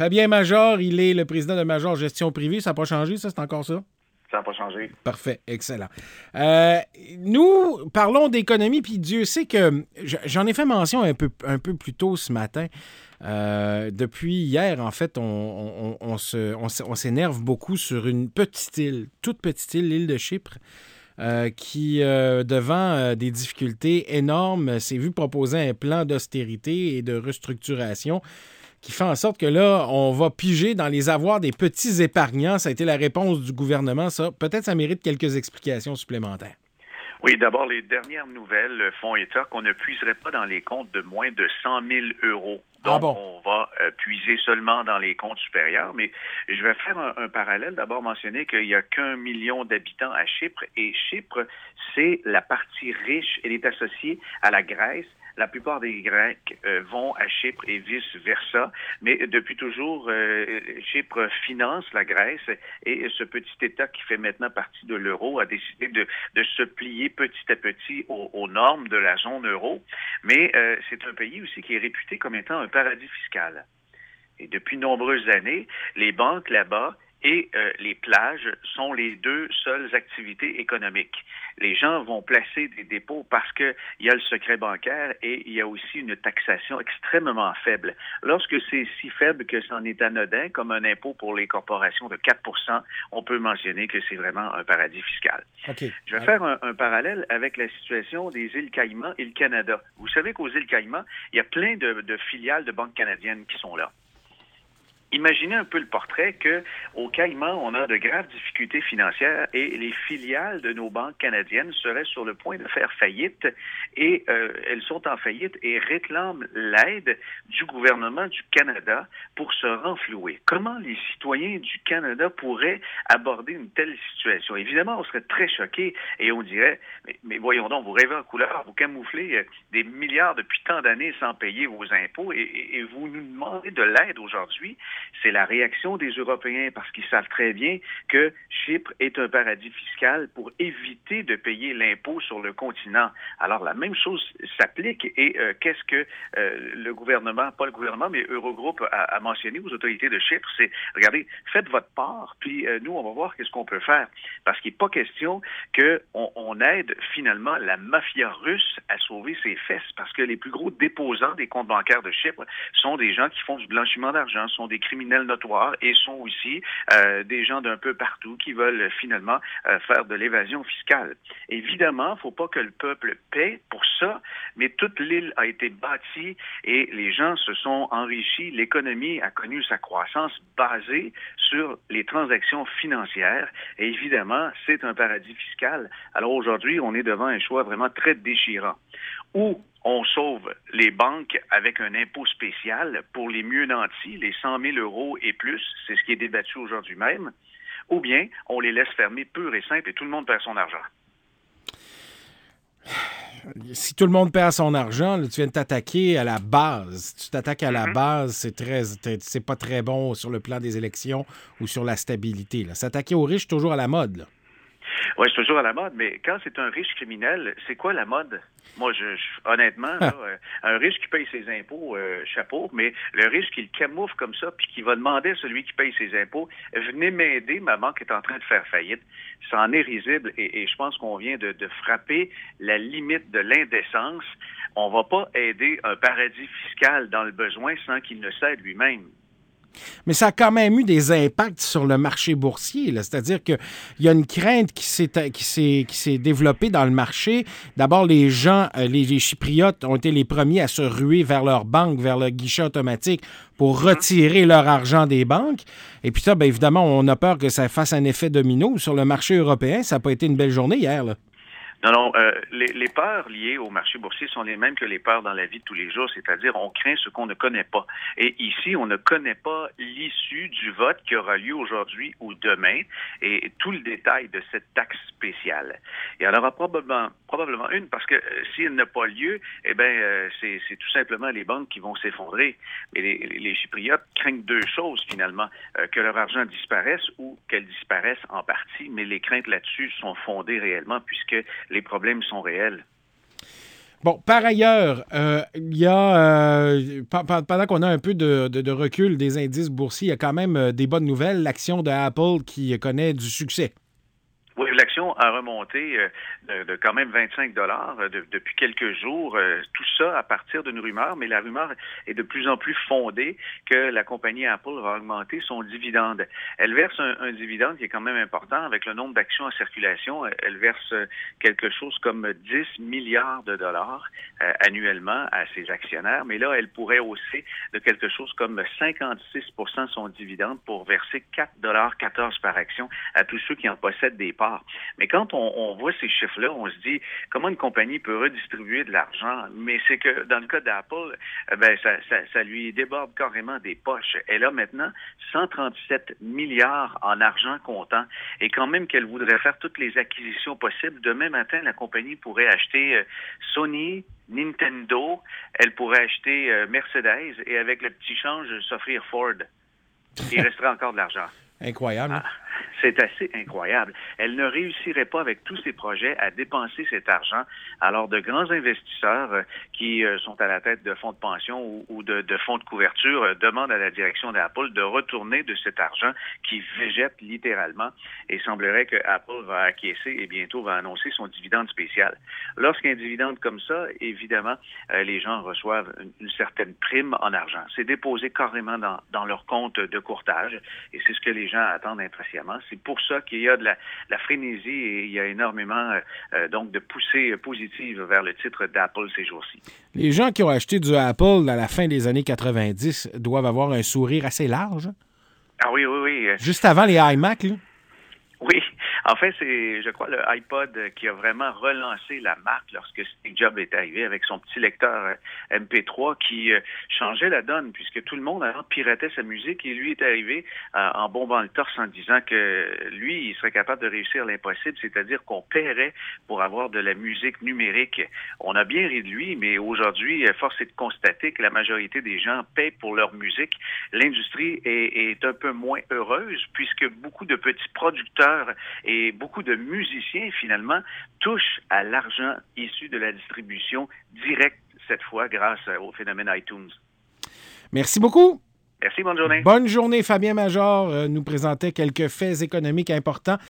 Fabien Major, il est le président de Major Gestion Privée. Ça n'a pas changé, ça? C'est encore ça? Ça n'a pas changé. Parfait, excellent. Euh, nous parlons d'économie, puis Dieu sait que j'en ai fait mention un peu, un peu plus tôt ce matin. Euh, depuis hier, en fait, on, on, on s'énerve beaucoup sur une petite île, toute petite île, l'île de Chypre. Euh, qui, devant des difficultés énormes, s'est vu proposer un plan d'austérité et de restructuration qui fait en sorte que là, on va piger dans les avoirs des petits épargnants. Ça a été la réponse du gouvernement. Ça, peut-être, ça mérite quelques explications supplémentaires. Oui, d'abord, les dernières nouvelles font état qu'on ne puiserait pas dans les comptes de moins de 100 000 euros. Ah Donc, on va euh, puiser seulement dans les comptes supérieurs. Mais je vais faire un, un parallèle. D'abord, mentionner qu'il n'y a qu'un million d'habitants à Chypre. Et Chypre, c'est la partie riche. Elle est associée à la Grèce la plupart des Grecs euh, vont à Chypre et vice-versa, mais depuis toujours, euh, Chypre finance la Grèce et ce petit État qui fait maintenant partie de l'euro a décidé de, se plier petit à petit aux, normes de la zone euro. Mais euh, c'est un pays aussi qui est réputé comme étant un paradis fiscal. Et depuis nombreuses années, les banques là-bas et euh, les plages sont les deux seules activités économiques. Les gens vont placer des dépôts parce qu'il y a le secret bancaire et il y a aussi une taxation extrêmement faible. Lorsque c'est si faible que c'en est anodin, comme un impôt pour les corporations de 4% on peut mentionner que c'est vraiment un paradis fiscal. Je vais faire un, parallèle avec la situation des îles Caïmans et le Canada. Vous savez qu'aux îles Caïmans, il y a plein de filiales de banques canadiennes qui sont là imaginez un peu le portrait que au Caïman, on a de graves difficultés financières et les filiales de nos banques canadiennes seraient sur le point de faire faillite et euh, elles sont en faillite et réclament l'aide du gouvernement du Canada pour se renflouer. Comment les citoyens du Canada pourraient aborder une telle situation? Évidemment, on serait très choqués et on dirait, mais, vous rêvez en couleur, vous camouflez euh, des milliards depuis tant d'années sans payer vos impôts et, vous nous demandez de l'aide aujourd'hui c'est la réaction des Européens parce qu'ils savent très bien que Chypre est un paradis fiscal pour éviter de payer l'impôt sur le continent. Alors la même chose s'applique et euh, qu'est-ce que euh, le gouvernement, pas le gouvernement, mais Eurogroupe a, mentionné aux autorités de Chypre, c'est regardez, faites votre part, puis nous on va voir qu'est-ce qu'on peut faire parce qu'il n'est pas question qu'on on aide finalement la mafia russe à sauver ses fesses parce que les plus gros déposants des comptes bancaires de Chypre sont des gens qui font du blanchiment d'argent, sont des criminels notoires et sont aussi euh, des gens d'un peu partout qui veulent finalement euh, faire de l'évasion fiscale. Évidemment, il ne faut pas que le peuple paie pour ça, mais toute l'île a été bâtie et les gens se sont enrichis. L'économie a connu sa croissance basée sur les transactions financières. Et évidemment, c'est un paradis fiscal. Alors aujourd'hui, on est devant un choix vraiment très déchirant. Ou on sauve les banques avec un impôt spécial pour les mieux nantis, les 100 000 euros et plus, c'est ce qui est débattu aujourd'hui même, ou bien on les laisse fermer pur et simple et tout le monde perd son argent. Si tout le monde perd son argent, tu viens de t'attaquer à la base. Tu t'attaques à la mm-hmm. base, c'est très, c'est pas très bon sur le plan des élections ou sur la stabilité. S'attaquer aux riches, toujours à la mode. Oui, c'est toujours à la mode, mais quand c'est un riche criminel, c'est quoi la mode? Moi, je, honnêtement, ah. euh, un riche qui paye ses impôts, euh, chapeau, mais le riche qui le camoufle comme ça, puis qui va demander à celui qui paye ses impôts, venez m'aider, ma banque est en train de faire faillite, ça en est risible et, je pense qu'on vient de, de frapper la limite de l'indécence. On va pas aider un paradis fiscal dans le besoin sans qu'il ne cède lui-même. Mais ça a quand même eu des impacts sur le marché boursier. C'est-à-dire qu'il y a une crainte qui s'est développée dans le marché. D'abord, les gens, euh, les, Chypriotes ont été les premiers à se ruer vers leur banque, vers le guichet automatique pour retirer leur argent des banques. Et puis ça, bien évidemment, on a peur que ça fasse un effet domino sur le marché européen. Ça n'a pas été une belle journée hier. Là. Non, non, euh, les, les, peurs liées au marché boursier sont les mêmes que les peurs dans la vie de tous les jours, c'est-à-dire on craint ce qu'on ne connaît pas. Et ici, on ne connaît pas l'issue du vote qui aura lieu aujourd'hui ou demain et tout le détail de cette taxe spéciale. Il y en aura probablement, probablement une parce que euh, s'il n'a pas lieu, eh bien, euh, c'est tout simplement les banques qui vont s'effondrer. Les, Chypriotes craignent deux choses finalement, euh, que leur argent disparaisse ou qu'elle disparaisse en partie, mais les craintes là-dessus sont fondées réellement puisque les problèmes sont réels. Bon, par ailleurs, euh, il y a, euh, pendant qu'on a un peu de, recul des indices boursiers, il y a quand même des bonnes nouvelles. L'action de Apple qui connaît du succès. Oui, l'action a remonté euh, de, quand même 25 dollars euh, depuis quelques jours. Euh, tout ça à partir d'une rumeur, mais la rumeur est de plus en plus fondée que la compagnie Apple va augmenter son dividende. Elle verse un, dividende qui est quand même important avec le nombre d'actions en circulation. Elle verse quelque chose comme 10 milliards de dollars annuellement à ses actionnaires, mais là, elle pourrait hausser de quelque chose comme 56% son dividende pour verser 4 dollars 14 par action à tous ceux qui en possèdent des parts mais quand on, voit ces chiffres-là, on se dit comment une compagnie peut redistribuer de l'argent? Mais c'est que dans le cas d'Apple, eh ben, ça, lui déborde carrément des poches. Elle a maintenant 137 milliards en argent comptant. Et quand même qu'elle voudrait faire toutes les acquisitions possibles, demain matin, la compagnie pourrait acheter euh, Sony, Nintendo, elle pourrait acheter euh, Mercedes et avec le petit change, s'offrir Ford. Il resterait encore de l'argent. Incroyable. Ah. C'est assez incroyable. Elle ne réussirait pas avec tous ses projets à dépenser cet argent. Alors, de grands investisseurs euh, qui euh, sont à la tête de fonds de pension ou, de, fonds de couverture euh, demandent à la direction d'Apple de retourner de cet argent qui végète littéralement. Et il semblerait que Apple va acquiescer et bientôt va annoncer son dividende spécial. Lorsqu'un dividende comme ça, évidemment, les gens reçoivent une, certaine prime en argent. C'est déposé carrément dans, dans leur compte de courtage et c'est ce que les gens attendent impatiemment. C'est pour ça qu'il y a de la, frénésie et il y a énormément euh, euh, donc de poussées positives vers le titre d'Apple ces jours-ci. Les gens qui ont acheté du Apple à la fin des années 90 doivent avoir un sourire assez large. Ah oui, oui, oui. Juste avant les iMac, là? Oui, en fait, c'est, je crois, le iPod qui a vraiment relancé la marque lorsque Steve Jobs est arrivé avec son petit lecteur euh, MP3 qui euh, changeait la donne puisque tout le monde avant piratait sa musique et lui est arrivé euh, en bombant le torse en disant que lui, il serait capable de réussir l'impossible, c'est-à-dire qu'on paierait pour avoir de la musique numérique. On a bien ri de lui, mais aujourd'hui, force est de constater que la majorité des gens paient pour leur musique. L'industrie est, est un peu moins heureuse puisque beaucoup de petits producteurs et beaucoup de musiciens, finalement, touchent à l'argent issu de la distribution directe, cette fois, grâce au phénomène iTunes. Merci beaucoup. Merci, bonne journée. Bonne journée. Fabien Major euh, nous présentait quelques faits économiques importants.